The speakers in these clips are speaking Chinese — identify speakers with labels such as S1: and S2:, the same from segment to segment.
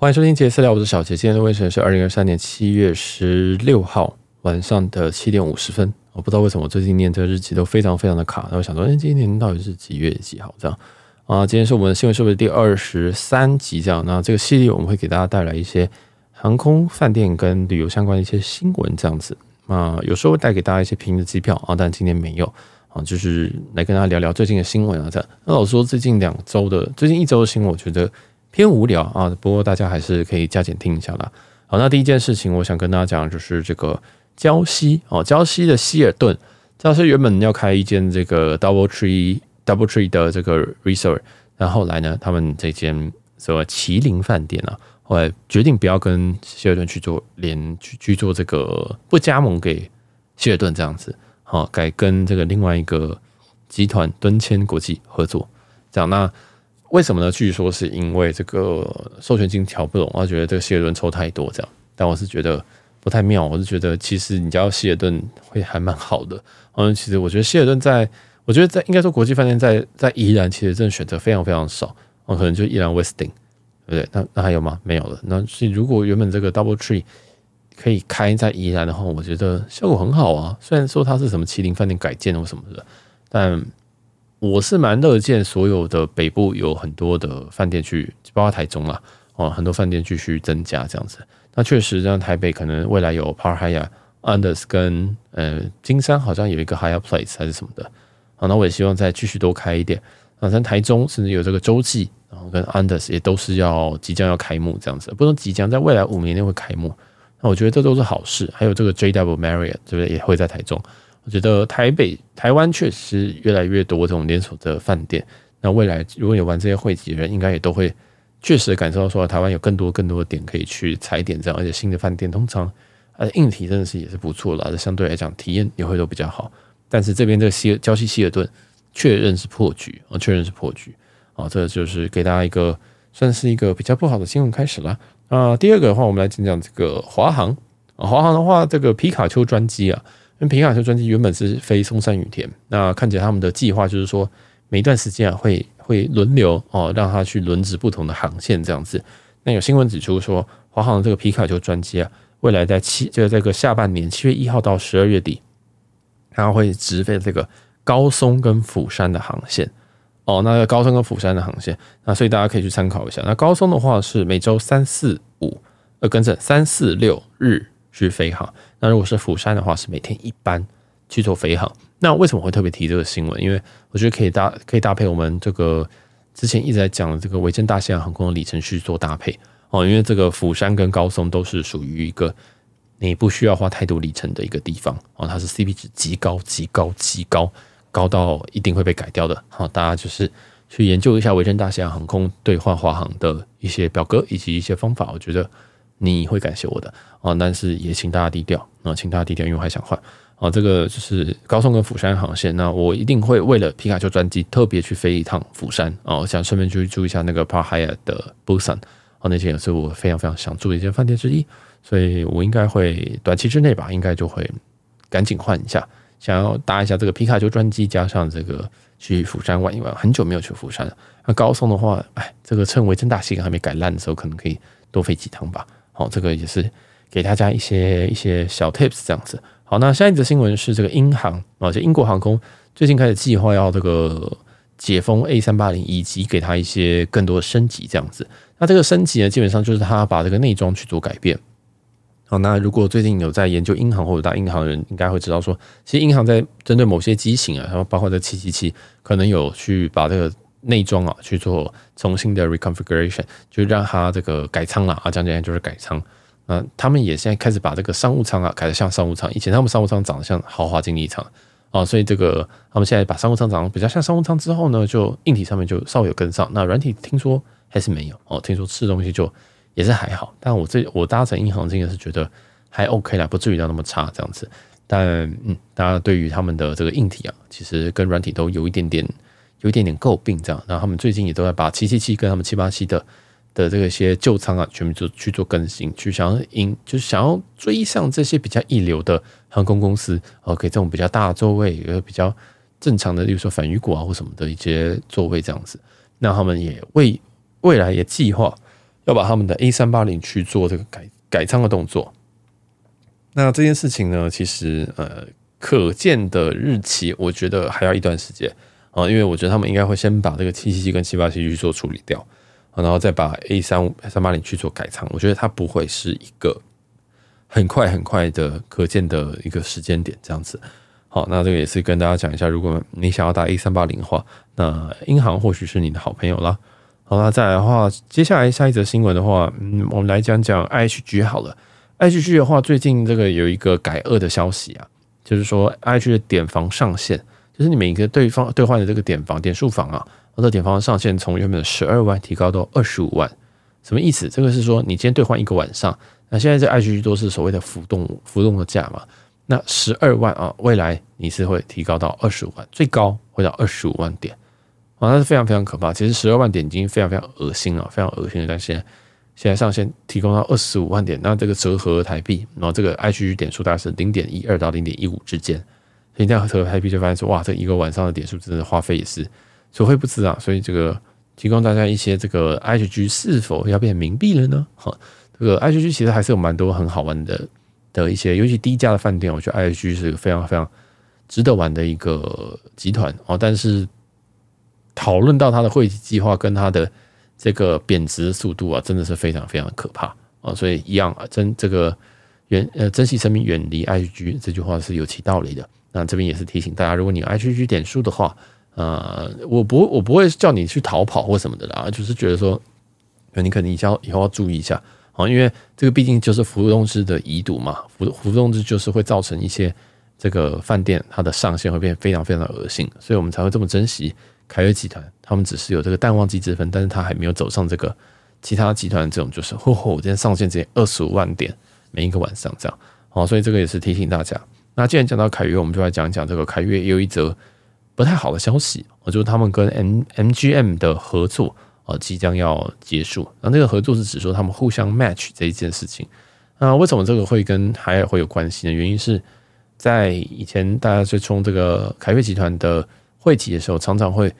S1: 欢迎收听杰私聊，我是小杰。今天的凌晨是二零二三年七月十六号晚上的七点五十分。我不知道为什么我最近念这个日期都非常非常的卡，然后想说，哎，今天到底是几月几号？这样啊，今天是我们的新闻是不是第二十三集？这样，那这个系列我们会给大家带来一些航空、饭店跟旅游相关的一些新闻，这样子啊，有时候会带给大家一些便宜的机票啊，但今天没有啊，就是来跟大家聊聊最近的新闻啊。这样，那老实说最近两周的最近一周的新闻，我觉得。偏无聊啊，不过大家还是可以加减听一下啦。好，那第一件事情，我想跟大家讲，就是这个礁溪哦，礁溪的希尔顿，礁溪原本要开一间这个 Double Tree Double Tree 的这个 Resort，然后来呢，他们这间所谓麒麟饭店啊，后来决定不要跟希尔顿去做连去去做这个不加盟给希尔顿这样子，好，改跟这个另外一个集团敦谦国际合作，这样那。为什么呢？据说是因为这个授权金调不拢，我觉得这个希尔顿抽太多这样。但我是觉得不太妙，我是觉得其实你叫希尔顿会还蛮好的。嗯，其实我觉得希尔顿在，我觉得在应该说国际饭店在在宜兰其实真的选择非常非常少。哦，可能就宜兰 Westin，对不对？那那还有吗？没有了。那所以如果原本这个 Double Tree 可以开在宜兰的话，我觉得效果很好啊。虽然说它是什么麒麟饭店改建或什么的，但。我是蛮乐见所有的北部有很多的饭店去，包括台中啦，哦，很多饭店继续增加这样子。那确实，像台北可能未来有 Park Hyatt Andaz 跟呃金山好像有一个 Higher Place 还是什么的。好，那我也希望再继续多开一点。啊，像台中甚至有这个洲际，然后跟 Anders 也都是要即将要开幕这样子，不能即将在未来五年内会开幕。那我觉得这都是好事。还有这个 JW Marriott 对不对？也会在台中。我觉得台北、台湾确实越来越多这种连锁的饭店。那未来如果有玩这些汇集的人，应该也都会确实感受到说，台湾有更多更多的点可以去踩点这样。而且新的饭店通常呃硬体真的是也是不错的，相对来讲体验也会都比较好。但是这边这个希礁溪希尔顿确认是破局啊，确认是破局啊，这就是给大家一个算是一个比较不好的新闻开始了。啊，第二个的话，我们来讲讲这个华航啊，华航的话，这个皮卡丘专机啊。因为皮卡丘专机原本是飞松山羽田，那看起来他们的计划就是说，每一段时间啊会会轮流哦，让他去轮值不同的航线这样子。那有新闻指出说，华航的这个皮卡丘专机啊，未来在七就是这个下半年七月一号到十二月底，它会直飞这个高松跟釜山的航线哦。那个高松跟釜山的航线，那所以大家可以去参考一下。那高松的话是每周三四五呃，跟着三四六日。去飞航，那如果是釜山的话，是每天一班去做飞航。那为什么会特别提这个新闻？因为我觉得可以搭可以搭配我们这个之前一直在讲的这个维珍大西洋航空的里程去做搭配哦。因为这个釜山跟高松都是属于一个你不需要花太多里程的一个地方哦，它是 CP 值极高极高极高，高到一定会被改掉的。好，大家就是去研究一下维珍大西洋航空兑换华航的一些表格以及一些方法，我觉得。你会感谢我的啊，但是也请大家低调啊，请大家低调，因为我还想换啊。这个就是高松跟釜山航线，那我一定会为了皮卡丘专机特别去飞一趟釜山啊，我想顺便去住一下那个 p a r h i a 的 Busan 啊，那些也是我非常非常想住的一间饭店之一，所以我应该会短期之内吧，应该就会赶紧换一下，想要搭一下这个皮卡丘专机，加上这个去釜山玩一玩，很久没有去釜山了。那高松的话，哎，这个趁维珍大西洋还没改烂的时候，可能可以多飞几趟吧。好，这个也是给大家一些一些小 tips 这样子。好，那下一则新闻是这个英航啊，就英国航空最近开始计划要这个解封 A 三八零，以及给它一些更多的升级这样子。那这个升级呢，基本上就是它把这个内装去做改变。好，那如果最近有在研究英航或者大英航的人，应该会知道说，其实英航在针对某些机型啊，然后包括这七七七，可能有去把这个。内装啊，去做重新的 reconfiguration，就让它这个改仓了啊，讲简单就是改仓。那他们也现在开始把这个商务舱啊改得像商务舱，以前他们商务舱长得像豪华经济舱啊，所以这个他们现在把商务舱长得比较像商务舱之后呢，就硬体上面就稍微有跟上。那软体听说还是没有哦，听说吃东西就也是还好。但我这我搭乘英航经验是觉得还 OK 啦，不至于到那么差这样子。但嗯，大家对于他们的这个硬体啊，其实跟软体都有一点点。有一点点诟病，这样，然后他们最近也都在把七七七跟他们七八七的的这个些旧仓啊，全部做去做更新，去想要赢，就是想要追上这些比较一流的航空公司，OK，这种比较大的座位，有比较正常的，例如说反鱼骨啊或什么的一些座位这样子。那他们也为未来也计划要把他们的 A 三八零去做这个改改仓的动作。那这件事情呢，其实呃，可见的日期，我觉得还要一段时间啊，因为我觉得他们应该会先把这个七七七跟七八七去做处理掉，然后再把 A 三五三八零去做改仓。我觉得它不会是一个很快很快的可见的一个时间点这样子。好，那这个也是跟大家讲一下，如果你想要打 A 三八零的话，那英航或许是你的好朋友啦。好，那再来的话，接下来下一则新闻的话，嗯，我们来讲讲 IHG 好了。IHG 的话，最近这个有一个改二的消息啊，就是说 IHG 的点房上限，就是你每一个对方兑换的这个点房点数房啊，我的点房上限从原本的十二万提高到二十五万，什么意思？这个是说你今天兑换一个晚上，那现在这 IHG 都是所谓的浮动浮动的价嘛。那十二万啊，未来你是会提高到二十五万，最高会到二十五万点啊，那是非常非常可怕。其实十二万点已经非常非常恶心了，非常恶心了。但现在现在上限提供到二十五万点，那这个折合台币，然后这个 IGG 点数大概是零点一二到零点一五之间，所以这样折合台币就发现说，哇，这一个晚上的点数真的花费也是所费不貲啊。所以这个提供大家一些这个 IHG 是否要变冥币了呢？哈，这个 IHG 其实还是有蛮多很好玩的。的一些，尤其低价的饭店，我觉得 IHG 是一个非常非常值得玩的一个集团哦。但是讨论到它的汇集计划跟它的这个贬值速度啊，真的是非常非常可怕啊。所以一样啊，真这个远呃珍惜生命，远离 IG 这句话是有其道理的。那这边也是提醒大家，如果你有 IG 点数的话，呃，我不我不会叫你去逃跑或什么的啦，就是觉得说，你可能以后以后要注意一下。因为这个毕竟就是浮动制的遗毒嘛，浮浮动制就是会造成一些这个饭店它的上限会变非常非常的恶心，所以我们才会这么珍惜凯悦集团。他们只是有这个淡旺季之分，但是他还没有走上这个其他集团这种就是嚯嚯，今天上限直接二十五万点每一个晚上这样。好，所以这个也是提醒大家。那既然讲到凯悦，我们就来讲讲这个凯悦也有一则不太好的消息，就是他们跟 M MGM 的合作。即将要结束，那这个合作是指说他们互相 match 这一件事情。那为什么这个会跟海尔会有关系呢？原因是在以前大家在冲这个凯悦集团的会籍的时候，常常会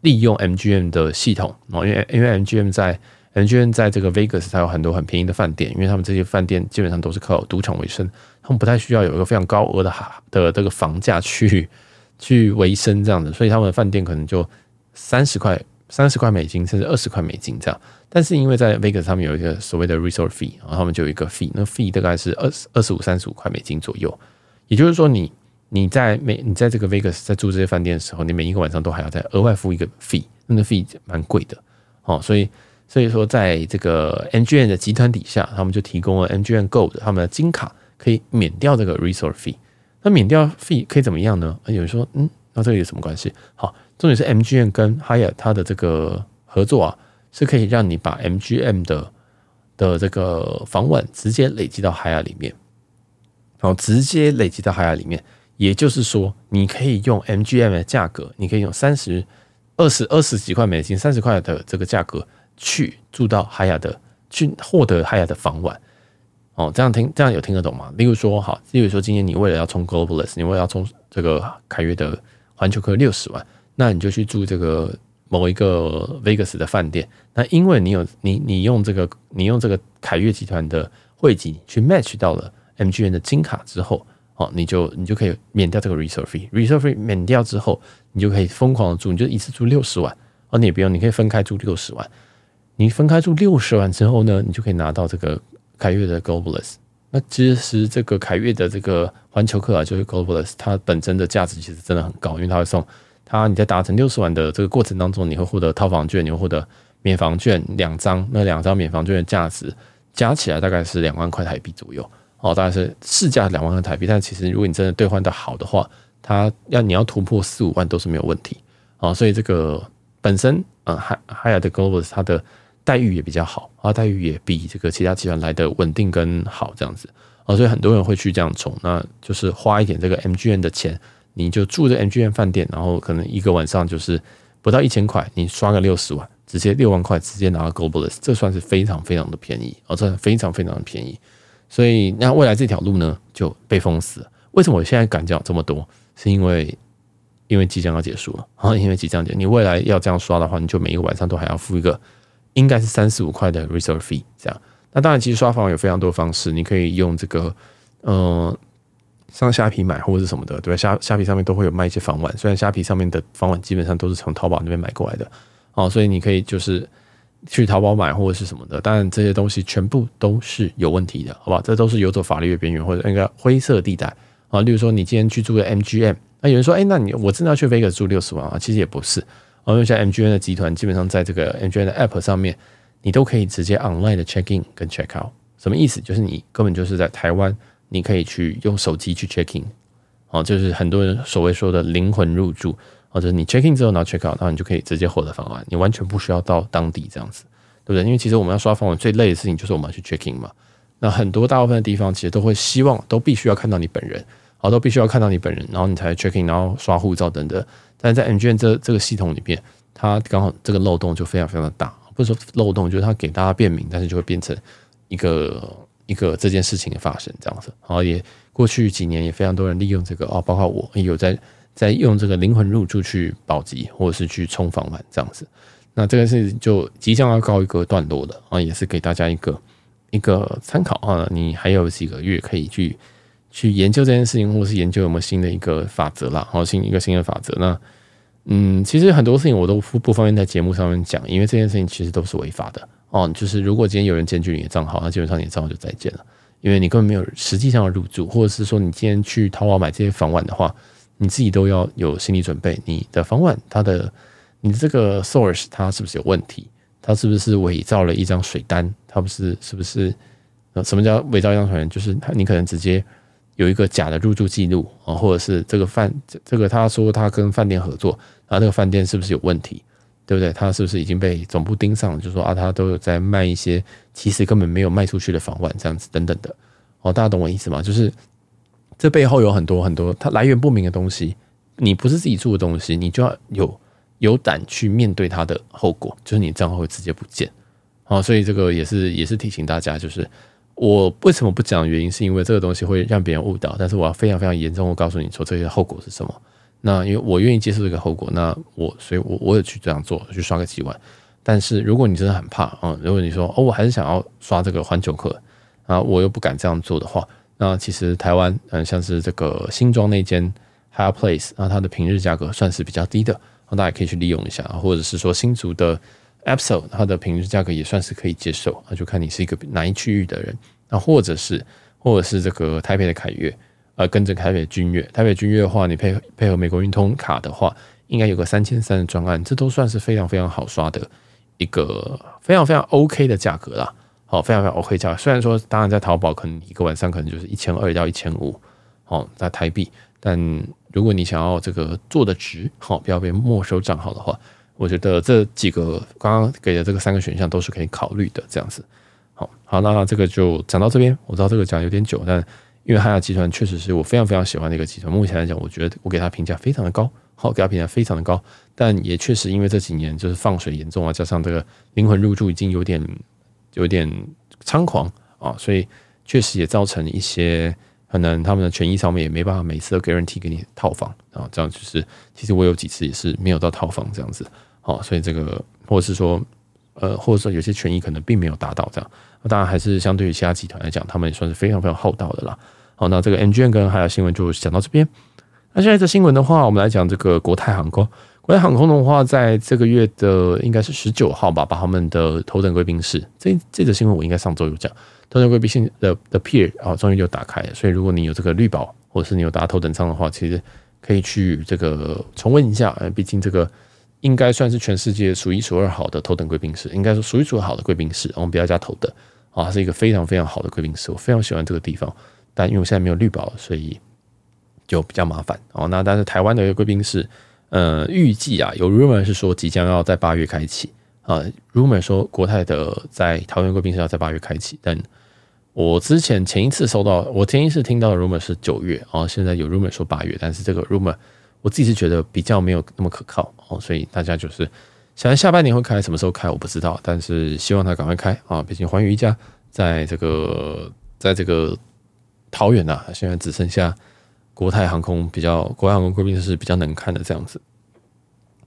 S1: 利用 MGM 的系统哦，因为因为 MGM 在 MGM 在这个 Vegas 它有很多很便宜的饭店，因为他们这些饭店基本上都是靠赌场为生，他们不太需要有一个非常高额的哈的这个房价去去维生这样子，所以他们的饭店可能就三十块。三十块美金甚至二十块美金这样，但是因为在 Vegas 上面有一个所谓的 resort fee，然后他们就有一个 fee，那 fee 大概是二十二十五、三十五块美金左右。也就是说你，你你在每你在这个 Vegas 在住这些饭店的时候，你每一个晚上都还要再额外付一个 fee，那个 fee 蛮贵的哦。所以所以说，在这个 MGM 的集团底下，他们就提供了 MGM Gold 他们的金卡可以免掉这个 resort fee。那免掉 fee 可以怎么样呢？有人说，嗯，那这个有什么关系？好。重点是 MGM 跟 Haya 它的这个合作啊，是可以让你把 MGM 的的这个房晚直接累积到 Hyatt 里面，然后直接累积到 Hyatt 里面，也就是说，你可以用 MGM 的价格，你可以用三十、二十、二十几块美金、三十块的这个价格去住到海雅的，去获得海雅的房晚。哦，这样听这样有听得懂吗？例如说，好，例如说，今天你为了要冲 Globalist，你为了要冲这个凯悦的环球客六十万。那你就去住这个某一个 Vegas 的饭店。那因为你有你你用这个你用这个凯悦集团的汇集去 match 到了 MGM 的金卡之后，哦，你就你就可以免掉这个 resort fee。resort fee 免掉之后，你就可以疯狂的住，你就一次住六十万。哦，你也不用，你可以分开住六十万。你分开住六十万之后呢，你就可以拿到这个凯悦的 Globalis。那其实这个凯悦的这个环球客啊，就是 Globalis，它本身的价值其实真的很高，因为它会送。它你在达成六十万的这个过程当中，你会获得套房券，你会获得免房券两张，那两张免房券的价值加起来大概是两万块台币左右，哦，大概是市价两万块台币。但其实如果你真的兑换的好的话，它要你要突破四五万都是没有问题，啊，所以这个本身呃海海尔的 Globalist 它的待遇也比较好，啊，待遇也比这个其他集团来的稳定跟好这样子，啊，所以很多人会去这样冲，那就是花一点这个 MGM 的钱。你就住这 MGM 饭店，然后可能一个晚上就是不到一千块，你刷个六十万，直接六万块直接拿到 Globalist，这算是非常非常的便宜哦，这非常非常的便宜。所以那未来这条路呢就被封死了。为什么我现在敢讲这么多？是因为因为即将要结束了啊，因为即将结，你未来要这样刷的话，你就每一个晚上都还要付一个应该是三十五块的 reserve fee 这样。那当然，其实刷房有非常多方式，你可以用这个，呃，上虾皮买或者是什么的，对吧？虾虾皮上面都会有卖一些房晚，虽然虾皮上面的房晚基本上都是从淘宝那边买过来的，哦，所以你可以就是去淘宝买或者是什么的，当然这些东西全部都是有问题的，好吧？这都是游走法律的边缘或者那个灰色地带啊。例如说，你今天去住个 MGM，那有人说，哎，那你我真的要去 Vegas 住六十万啊？其实也不是，然后像 MGN 的集团基本上在这个 MGN 的 App 上面。你都可以直接 online 的 check in 跟 check out，什么意思？就是你根本就是在台湾，你可以去用手机去 check in，哦，就是很多人所谓说的灵魂入住，或者你 check in 之后然后 check out，然后你就可以直接获得房晚，你完全不需要到当地这样子，对不对？因为其实我们要刷房晚最累的事情就是我们要去 check in 嘛。那很多大部分的地方其实都会希望都必须要看到你本人，好，都必须要看到你本人，然后你才 check in，然后刷护照等等。但是在 MGN 这这个系统里边，它刚好这个漏洞就非常非常的大。不是说漏洞，就是它给大家便民，但是就会变成一个一个这件事情的发生这样子。然后也过去几年也非常多人利用这个哦，包括我也有在在用这个灵魂入住去保级或者是去冲房晚这样子。那这个事情就即将要告一个段落了啊，也是给大家一个一个参考啊。你还有几个月可以去去研究这件事情，或者是研究有没有新的一个法则啦，好新一个新的法则那。嗯，其实很多事情我都不不方便在节目上面讲，因为这件事情其实都是违法的哦。就是如果今天有人检举你的账号，那基本上你的账号就再见了，因为你根本没有实际上的入住，或者是说你今天去淘宝买这些房晚的话，你自己都要有心理准备，你的房晚它的你的这个 source 它是不是有问题？它是不是伪造了一张水单？它不是是不是？呃，什么叫伪造一张水单？就是他你可能直接。有一个假的入住记录啊，或者是这个饭，这个他说他跟饭店合作，啊，这个饭店是不是有问题，对不对？他是不是已经被总部盯上了？就说啊，他都有在卖一些其实根本没有卖出去的房晚，这样子等等的。哦，大家懂我意思吗？就是这背后有很多很多它来源不明的东西，你不是自己住的东西，你就要有有胆去面对它的后果，就是你账号会直接不见。好，所以这个也是也是提醒大家，就是。我为什么不讲原因？是因为这个东西会让别人误导，但是我要非常非常严重的告诉你说这些后果是什么。那因为我愿意接受这个后果，那我所以我我也去这样做，去刷个几万。但是如果你真的很怕啊、如果你说哦，我还是想要刷这个环球客啊，我又不敢这样做的话，那其实台湾嗯，像是这个新庄那间 High Place，那它的平日价格算是比较低的，那大家可以去利用一下，或者是说新竹的。Absol 它的平均价格也算是可以接受，那就看你是一个哪一区域的人，那或者是或者是这个台北的凯悦，呃，跟着台北的君悦，台北君悦的话，你配配合美国运通卡的话，应该有个三千三的专案，这都算是非常非常好刷的一个非常非常 OK 的价格啦，好，非常非常 OK 价格。虽然说，当然在淘宝可能一个晚上可能就是一千二到一千五，哦，在台币，但如果你想要这个做的值，好，不要被没收账号的话。我觉得这几个刚刚给的这个三个选项都是可以考虑的，这样子。好，好，那这个就讲到这边。我知道这个讲有点久，但因为海雅集团确实是我非常非常喜欢的一个集团。目前来讲，我觉得我给他评价非常的高，好，给他评价非常的高。但也确实因为这几年就是放水严重啊，加上这个灵魂入住已经有点有点猖狂啊，所以确实也造成一些可能他们的权益上面也没办法每次都 guarantee 给你套房啊，这样就是其实我有几次也是没有到套房这样子。好，所以这个，或者是说，呃，或者说有些权益可能并没有达到这样，当然还是相对于其他集团来讲，他们也算是非常非常厚道的啦。好，那这个 N G N 跟海雅新闻就讲到这边。那现在这新闻的话，我们来讲这个国泰航空。国泰航空的话，在这个月的应该是十九号吧，把他们的头等贵宾室，这这则新闻我应该上周有讲，头等贵宾室的的 pier 啊，终于就打开了。所以如果你有这个绿宝，或者是你有搭头等舱的话，其实可以去这个重温一下，毕竟这个。应该算是全世界数一数二好的头等贵宾室，应该说数一数二好的贵宾室。我们不要加头等啊，是一个非常非常好的贵宾室，我非常喜欢这个地方。但因为我现在没有绿宝，所以就比较麻烦哦。那但是台湾的一个贵宾室，呃，预计啊，有 rumor 是说即将要在八月开启啊，rumor 说国泰的在桃园贵宾室要在八月开启，但我之前前一次收到，我前一次听到的 rumor 是九月啊，现在有 rumor 说八月，但是这个 rumor。我自己是觉得比较没有那么可靠哦，所以大家就是想下半年会开，什么时候开我不知道，但是希望它赶快开啊！毕竟寰宇一家在这个在这个桃园呐，现在只剩下国泰航空比较，国泰航空贵宾室比较能看的这样子。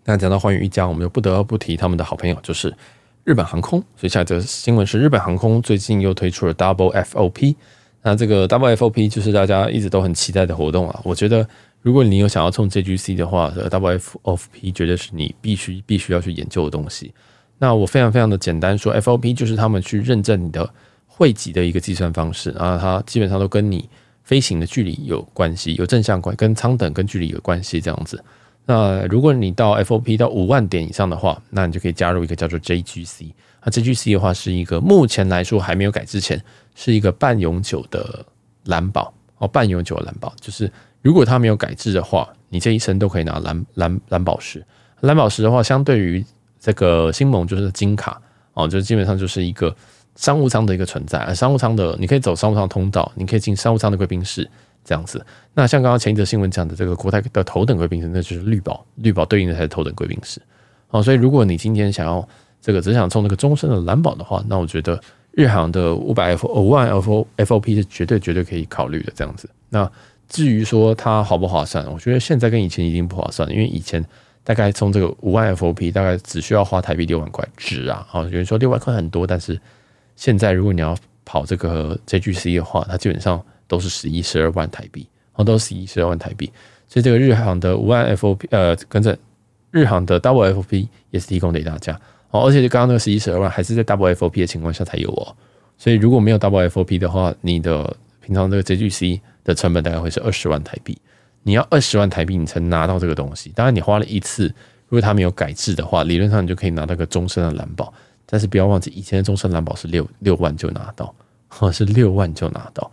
S1: 那讲到寰宇一家，我们就不得不提他们的好朋友，就是日本航空，所以下一则新闻是日本航空最近又推出了 Double FOP。那这个 Double FOP 就是大家一直都很期待的活动啊。我觉得如果你有想要冲 JGC 的话，W F FOP 绝对是你必须必须要去研究的东西。那我非常非常的简单说，FOP 就是他们去认证你的汇集的一个计算方式啊，它基本上都跟你飞行的距离有关系，有正相关，跟舱等跟距离有关系这样子。那如果你到 FOP 到五万点以上的话，那你就可以加入一个叫做 JGC。那 JGC 的话是一个目前来说还没有改之前是一个半永久的蓝宝哦，半永久的蓝宝就是如果它没有改制的话，你这一生都可以拿蓝蓝蓝宝石。蓝宝石的话，相对于这个星盟就是金卡哦，就基本上就是一个商务舱的一个存在。商务舱的你可以走商务舱通道，你可以进商务舱的贵宾室。这样子，那像刚刚前一则新闻讲的这个国泰的头等贵宾室，那就是绿宝，绿宝对应的才是头等贵宾室。哦，所以如果你今天想要这个只想冲那个终身的蓝宝的话，那我觉得日航的五百 F 五万 F O FOP 是绝对绝对可以考虑的。这样子，那至于说它划不划算，我觉得现在跟以前一定不划算，因为以前大概冲这个五万 FOP 大概只需要花台币六万块，值啊！哦，有人说六万块很多，但是现在如果你要跑这个 JGC 的话，它基本上。都是十一、十二万台币，哦，都是十一、十二万台币，所以这个日航的五万 FOP，呃，跟着日航的 Double FOP 也是提供给大家，哦，而且就刚刚那个十一、十二万还是在 Double FOP 的情况下才有哦，所以如果没有 Double FOP 的话，你的平常这个 JGC 的成本大概会是二十万台币，你要二十万台币你才拿到这个东西，当然你花了一次，如果它没有改制的话，理论上你就可以拿到个终身的蓝宝，但是不要忘记以前的终身蓝宝是六六万就拿到，是六万就拿到。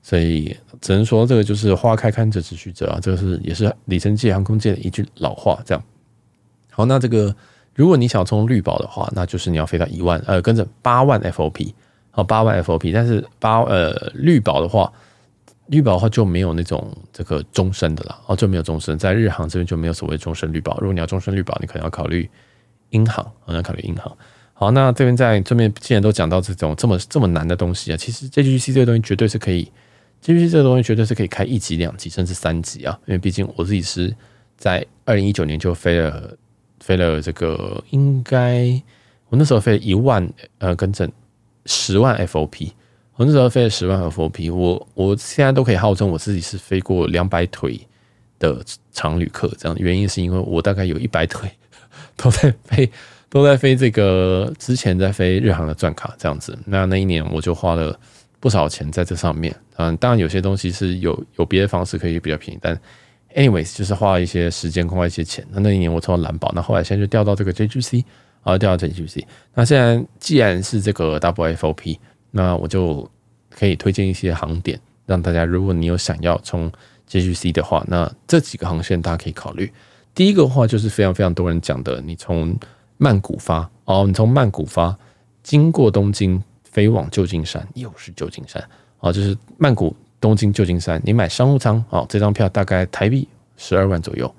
S1: 所以只能说，这个就是花开堪折直须折啊，这个是也是里程界、航空界的一句老话。这样，好，那这个如果你想充绿宝的话，那就是你要飞到一万，呃，跟着八万 FOP，好，八万 FOP。但是八呃绿宝的话，绿宝的话就没有那种这个终身的了，哦，就没有终身，在日航这边就没有所谓终身绿宝。如果你要终身绿宝，你可能要考虑英航，可能要考虑英航。好，那这边在这边既然都讲到这种这么这么难的东西啊，其实 JGC 这个东西绝对是可以。JGC 这个东西绝对是可以开一级、两级，甚至三级啊！因为毕竟我自己是在二零一九年就飞了飞了这个，应该我那时候飞了一万呃，跟整十万 FOP，我那时候飞了十万 FOP，我我现在都可以号称我自己是飞过两百腿的常旅客。这样原因是因为我大概有一百腿都在飞，都在飞这个之前在飞日航的钻卡这样子。那那一年我就花了。不少钱在这上面，嗯，当然有些东西是有有别的方式可以比较便宜，但 anyways 就是花了一些时间，花一些钱。那那一年我抽了蓝宝，那后来现在就调到这个 JGC，啊，调到 JGC。那现在既然是这个 W FOP 那我就可以推荐一些航点，让大家如果你有想要冲 JGC 的话，那这几个航线大家可以考虑。第一个话就是非常非常多人讲的，你从曼谷发哦，你从曼谷发经过东京。飞往旧金山，又是旧金山啊！就是曼谷、东京、旧金山，你买商务舱啊，这张票大概台币十二万左右，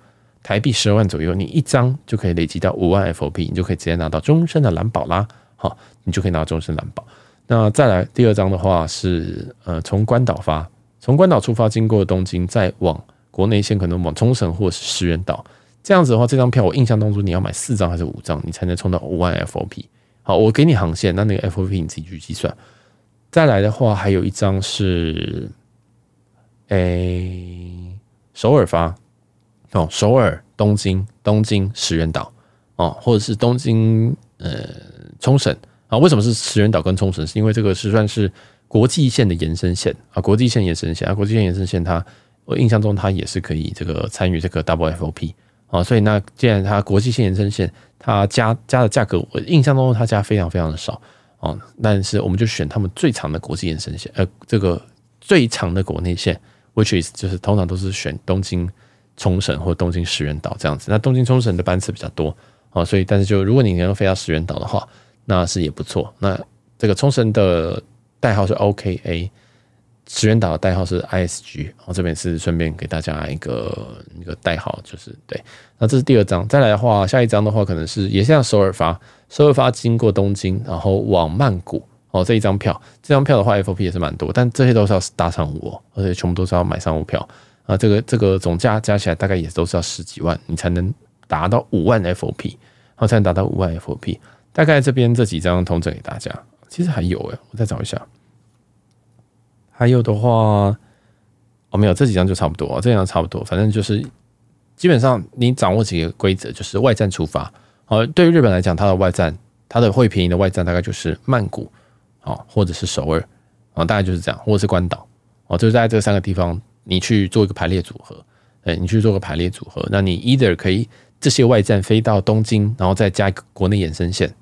S1: 台币十二万左右，你一张就可以累积到五万 FOP，你就可以直接拿到终身的蓝宝啦！好，你就可以拿到终身蓝宝。那再来第二张的话是呃，从关岛发，从关岛出发，经过东京，再往国内线，可能往冲绳或是石垣岛。这样子的话，这张票我印象当中你要买四张还是五张，你才能冲到五万 FOP。好，我给你航线，那那个 FOP 你自己去计算。再来的话，还有一张是，诶、首尔发哦，首尔、东京、东京、石垣岛哦，或者是东京呃冲绳啊？为什么是石垣岛跟冲绳？是因为这个是算是国际线的延伸线啊，国际线延伸线啊，国际线延伸线它，我印象中它也是可以这个参与这个 Double FOP。啊，所以那既然它国际线延伸线，它加加的价格，我印象中它加非常非常的少哦。但是我们就选他们最长的国际延伸线，呃，这个最长的国内线，which is 就是通常都是选东京、冲绳或东京石垣岛这样子。那东京、冲绳的班次比较多啊，所以但是就如果你能够飞到石垣岛的话，那是也不错。那这个冲绳的代号是 OKA。石垣岛的代号是 ISG，然后这边是顺便给大家一个一个代号，就是对。那这是第二张，再来的话，下一张的话可能是也像首尔发，首尔发经过东京，然后往曼谷哦，这一张票，这张票的话 FOP 也是蛮多，但这些都是要搭商务哦，而且全部都是要买商务票啊。这个这个总价加起来大概也都是要十几万，你才能达到五万 FOP，然后才能达到五万 FOP。大概这边这几张通整给大家。其实还有诶，我再找一下。还有的话，哦，没有，这几张就差不多，这几张差不多，反正就是基本上你掌握几个规则，就是外站出发。好，对于日本来讲，它的外站，它的会便宜的外站大概就是曼谷，啊，或者是首尔，啊，大概就是这样，或者是关岛，哦，就是在这三个地方，你去做一个排列组合，哎，你去做个排列组合，那你 either 可以这些外站飞到东京，然后再加一个国内延伸线，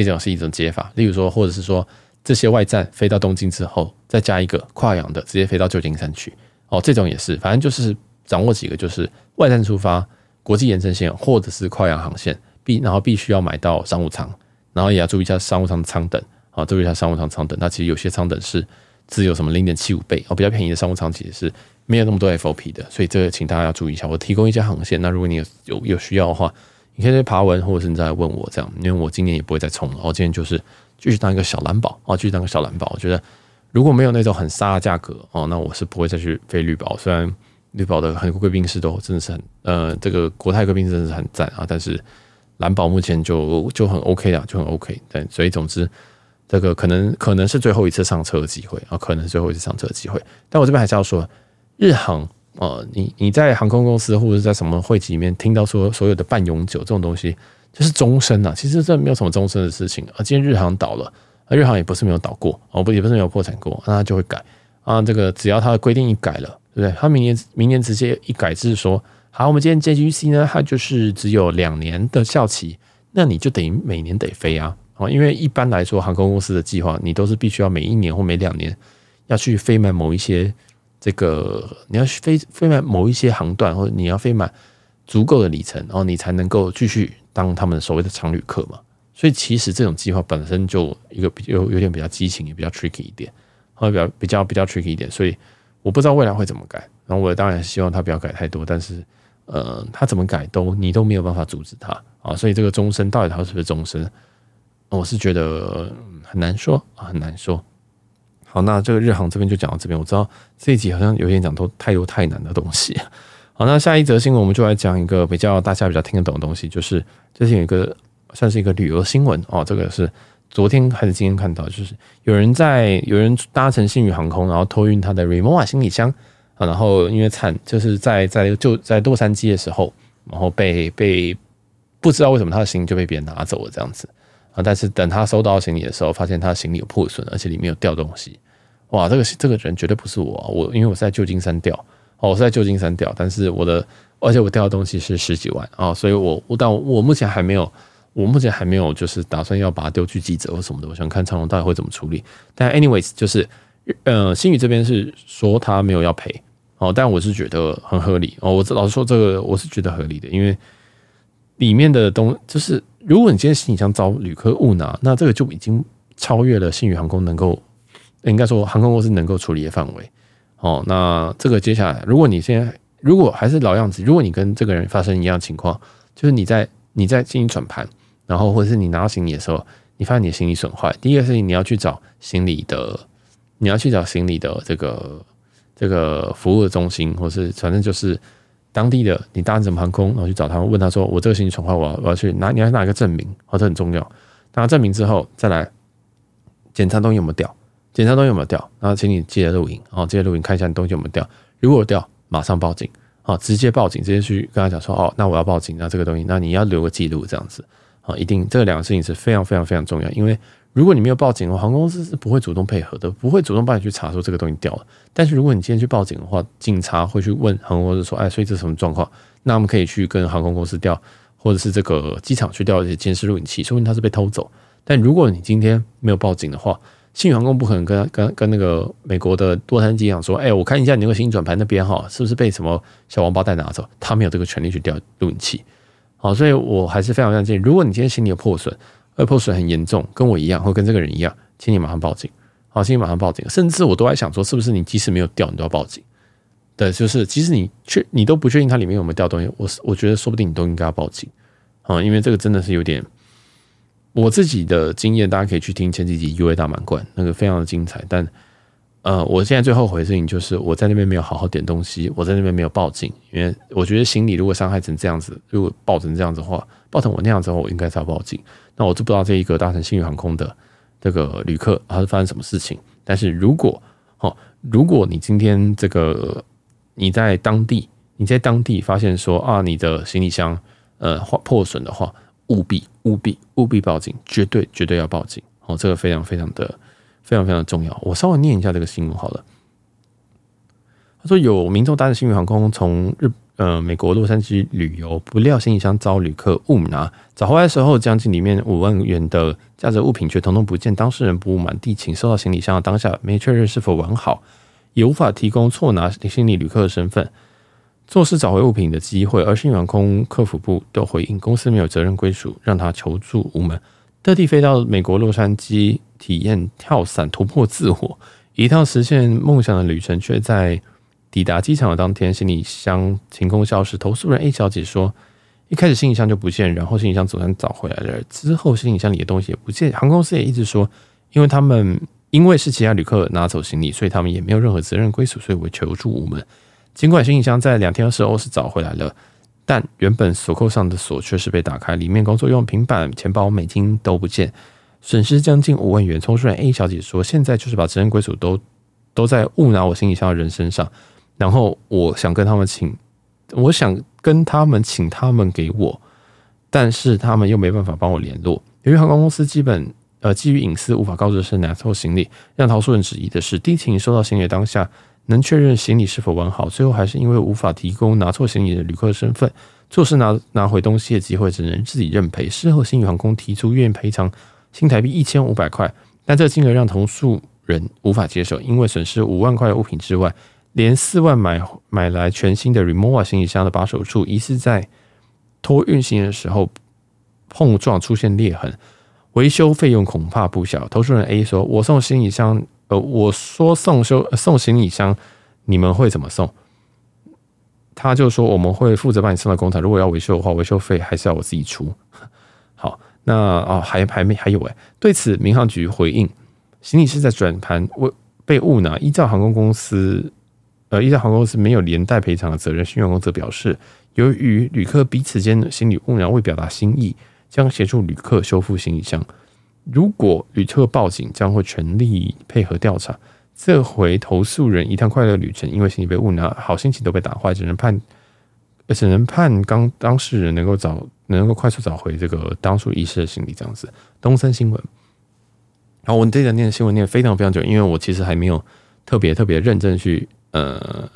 S1: 这种是一种解法。例如说，或者是说。这些外站飞到东京之后，再加一个跨洋的，直接飞到旧金山去。哦，这种也是，反正就是掌握几个，就是外站出发、国际延伸线或者是跨洋航线，必然后必须要买到商务舱，然后也要注意一下商务舱的舱等。啊，注意一下商务舱舱等。那其实有些舱等是只有什么零点七五倍哦，比较便宜的商务舱其实是没有那么多 FOP 的，所以这个请大家要注意一下。我提供一些航线，那如果你有有有需要的话，你可以在爬文或者是你再问我这样，因为我今年也不会再冲了。我今年就是。继续当一个小蓝宝啊，继续当个小蓝宝。我觉得如果没有那种很杀的价格哦，那我是不会再去飞绿宝。虽然绿宝的很贵宾室都真的是很呃，这个国泰贵宾室真的是很赞啊，但是蓝宝目前就就很 OK 啊，就很 OK。对，所以总之这个可能可能是最后一次上车的机会啊，可能是最后一次上车的机会。但我这边还是要说，日航呃，你你在航空公司或者是在什么会籍里面听到说所有的半永久这种东西。就是终身啊，其实这没有什么终身的事情啊。今天日航倒了，日航也不是没有倒过哦，不也不是没有破产过，那他就会改啊。这个只要他的规定一改了，对不对？他明年明年直接一改，就是说，好，我们今天 JGC 呢，它就是只有两年的效期，那你就等于每年得飞啊。哦，因为一般来说，航空公司的计划，你都是必须要每一年或每两年要去飞满某一些这个，你要飞飞满某一些航段，或者你要飞满足够的里程，然后你才能够继续。当他们所谓的常旅客嘛，所以其实这种计划本身就一个比较有点比较激情，也比较 tricky 一点，会比较比较比较 tricky 一点，所以我不知道未来会怎么改。然后我当然希望他不要改太多，但是呃，他怎么改都你都没有办法阻止他啊。所以这个终身到底他是不是终身，我是觉得很难说，很难说。好，那这个日航这边就讲到这边。我知道这一集好像有点讲都太多太难的东西。好，那下一则新闻我们就来讲一个比较大家比较听得懂的东西，就是最近有一个算是一个旅游新闻哦，这个是昨天还是今天看到，就是有人在有人搭乘星宇航空，然后托运他的 remova 行李箱啊，然后因为惨就是在在就在洛杉矶的时候，然后被被不知道为什么他的行李就被别人拿走了这样子啊，但是等他收到行李的时候，发现他行李有破损，而且里面有掉东西，哇，这个这个人绝对不是我，我因为我是在旧金山掉。哦，我是在旧金山掉，但是我的，而且我掉的东西是十几万啊，所以我我但我目前还没有，我目前还没有就是打算要把它丢去记者或什么的，我想看长龙到底会怎么处理。但 anyways，就是呃，星宇这边是说他没有要赔哦，但我是觉得很合理哦。我老实说，这个我是觉得合理的，因为里面的东就是，如果你今天行李箱遭旅客误拿，那这个就已经超越了信宇航空能够，应该说航空公司能够处理的范围。哦，那这个接下来，如果你现在如果还是老样子，如果你跟这个人发生一样情况，就是你在你在进行转盘，然后或者是你拿到行李的时候，你发现你的行李损坏，第一个事情你要去找行李的，你要去找行李的这个这个服务的中心，或是反正就是当地的你搭什么航空，然后去找他们问他说，我这个行李损坏，我要我要去拿，你要拿一个证明，哦，这很重要。拿证明之后再来检查东西有没有掉。检查东西有没有掉，然后请你记得录影，哦，记得录影看一下你东西有没有掉。如果掉，马上报警，啊，直接报警，直接去跟他讲说，哦，那我要报警，那这个东西，那你要留个记录，这样子，啊，一定这两个事情是非常非常非常重要，因为如果你没有报警的话，航空公司是不会主动配合的，不会主动帮你去查说这个东西掉了。但是如果你今天去报警的话，警察会去问航空公司说，哎，所以这什么状况？那我们可以去跟航空公司调，或者是这个机场去调一些监视录影器，说明他是被偷走。但如果你今天没有报警的话，星宇航空不可能跟跟跟那个美国的洛杉矶机场说，哎、我看一下你那个行李转盘那边哈，是不是被什么小王八蛋拿走？他没有这个权利去调录影器。好，所以我还是非常非常建议，如果你今天行李有破损，而破损很严重，跟我一样，或跟这个人一样，请你马上报警。好，请你马上报警。甚至我都在想说，是不是你即使没有掉，你都要报警？对，就是即使你确你都不确定它里面有没有掉东西，我我觉得说不定你都应该要报警。啊，因为这个真的是有点。我自己的经验，大家可以去听前几集 UA 大满贯，那个非常的精彩。但呃，我现在最后悔的事情就是我在那边没有好好点东西，我在那边没有报警，因为我觉得行李如果伤害成这样子，如果爆成这样子的话，爆成我那样子的话，我应该是要报警。那我就不知道这一个搭乘新宇航空的这个旅客他是发生什么事情。但是如果哦，如果你今天这个你在当地，你在当地发现说啊，你的行李箱呃破损的话，务必务必务必报警，绝对绝对要报警哦，这个非常非常的。非常非常重要，我稍微念一下这个新闻好了。他说有民众搭着新宇航空从日呃美国洛杉矶旅游，不料行李箱遭旅客误拿，找回来的时候，将近里面五万元的价值物品却统统不见。当事人不满地请，收到行李箱的当下没确认是否完好，也无法提供错拿行李旅客的身份，错失找回物品的机会。而星宇航空客服部都回应，公司没有责任归属，让他求助无门。特地飞到美国洛杉矶体验跳伞突破自我，一趟实现梦想的旅程，却在抵达机场的当天，行李箱凭空消失。投诉人 A 小姐说，一开始行李箱就不见，然后行李箱总算找回来了，之后行李箱里的东西也不见。航空公司也一直说，因为他们因为是其他旅客拿走行李，所以他们也没有任何责任归属，所以我求助无门。尽管行李箱在两天的时候是找回来了。但原本锁扣上的锁确实被打开，里面工作用平板、钱包、美金都不见，损失将近五万元。从事人 A 小姐说：“现在就是把责任归属都都在误拿我行李箱的人身上，然后我想跟他们请，我想跟他们请他们给我，但是他们又没办法帮我联络。由于航空公司基本呃基于隐私无法告知是拿错行李，让投诉人质疑的是，地勤收到行李当下。”能确认行李是否完好，最后还是因为无法提供拿错行李的旅客身份，错失拿拿回东西的机会，只能自己认赔。事后，新宇航空提出愿意赔偿新台币一千五百块，但这金额让投诉人无法接受，因为损失五万块的物品之外，连四万买买来全新的 Remova 行李箱的把手处，疑似在拖运行的时候碰撞出现裂痕，维修费用恐怕不小。投诉人 A 说：“我送行李箱。”呃，我说送修送行李箱，你们会怎么送？他就说我们会负责把你送到工厂，如果要维修的话，维修费还是要我自己出。好，那、哦、还还没还有哎，对此民航局回应，行李是在转盘为被误拿，依照航空公司呃依照航空公司没有连带赔偿的责任。新员工则表示，由于旅客彼此间的行李误拿未表达心意，将协助旅客修复行李箱。如果旅客报警，将会全力配合调查。这回投诉人一趟快乐旅程，因为行李被误拿，好心情都被打坏，只能判，只能判刚当事人能够找，能够快速找回这个当初遗失的行李。这样子，东森新闻。好，我这两天的新闻念非常非常久，因为我其实还没有特别特别认真去呃，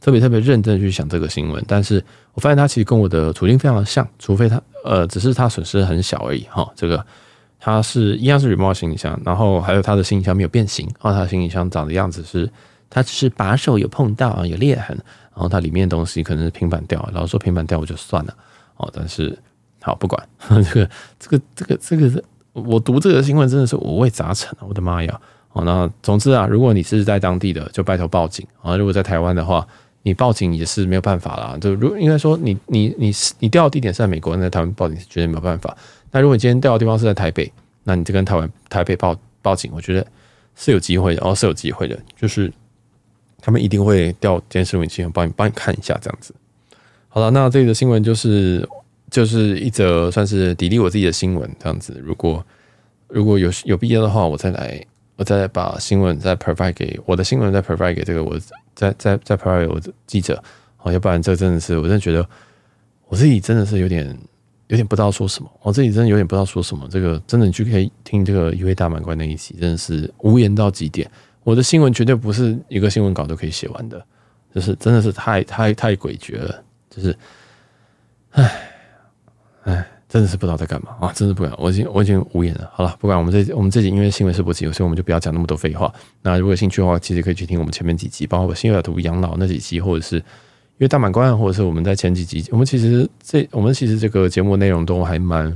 S1: 特别特别认真去想这个新闻。但是我发现它其实跟我的处境非常的像，除非它呃，只是它损失很小而已哈。这个。它是一样是 Rimowa 行李箱，然后还有它的行李箱没有变形，然后它的行李箱长的样子是，它只是把手有碰到啊，有裂痕，然后它里面的东西可能是平板掉，然后说平板掉我就算了哦，但是好不管这个这个这个这个我读这个新闻真的是五味杂陈，我的妈呀！哦，那总之啊，如果你是在当地的，就拜托报警啊；如果在台湾的话，你报警也是没有办法啦。就如应该说你你你你掉的地点是在美国，那台湾报警是绝对没有办法。那如果你今天掉的地方是在台北，那你就跟台湾台北报报警，我觉得是有机会的，哦，是有机会的，就是他们一定会调监视录影器，帮你帮你看一下这样子。好了，那这个新闻就是就是一则算是砥砺我自己的新闻这样子。如果如果有有必要的话，我再来我再把新闻再 provide 给我的新闻再 provide 给这个我再再再 provide 给我的记者，好，要不然这真的是我真的觉得我自己真的是有点。有点不知道说什么，我自己真的有点不知道说什么。这个真的，你可以听这个一位大满贯那一期，真的是无言到极点。我的新闻绝对不是一个新闻稿都可以写完的，就是真的是太太太诡谲了。就是，唉唉，真的是不知道在干嘛啊！真的不敢，我已经我已经无言了。好了，不管我们这我们这集因为新闻是不急，所以我们就不要讲那么多废话。那如果有兴趣的话，其实可以去听我们前面几集，包括我新小图养老那几集，或者是。因为大满贯，或者是我们在前几集，我们其实这我们其实这个节目内容都还蛮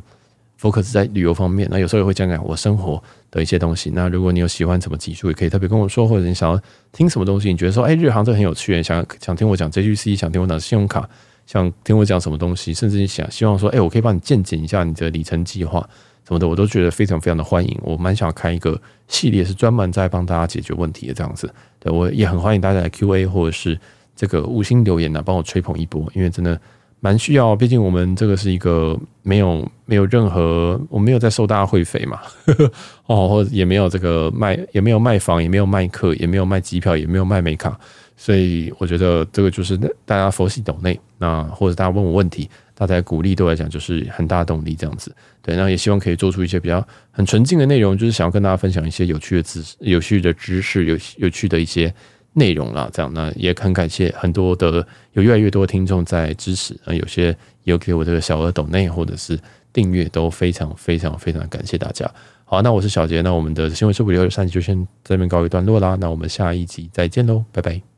S1: focus 在旅游方面。那有时候也会讲讲我生活的一些东西。那如果你有喜欢什么集数，也可以特别跟我说，或者你想要听什么东西，你觉得说，哎，日航这很有趣，想想听我讲 JGC，想听我讲信用卡，想听我讲什么东西，甚至你想希望说，哎，我可以帮你见解一下你的里程计划，什么的，我都觉得非常非常的欢迎。我蛮想开一个系列，是专门在帮大家解决问题的这样子。对，我也很欢迎大家来 Q&A 或者是这个五星留言呢，帮我吹捧一波，因为真的蛮需要。毕竟我们这个是一个没有没有任何，我没有在收大家会费嘛，哦，或者也没有这个卖，也没有卖房，也没有卖课，也没有卖机票，也没有卖美卡，所以我觉得这个就是大家佛系抖内，那或者大家问我问题。大家鼓励对我来讲就是很大动力，这样子对，那也希望可以做出一些比较很纯净的内容，就是想要跟大家分享一些有趣的知识、有趣的知识、有有趣的一些内容啦。这样，那也很感谢很多的有越来越多的听众在支持，啊，有些有给我这个小额抖内或者是订阅，都非常非常非常感谢大家。好，那我是小杰，那我们的新闻速递六十三集就先这边告一段落啦，那我们下一集再见喽，拜拜。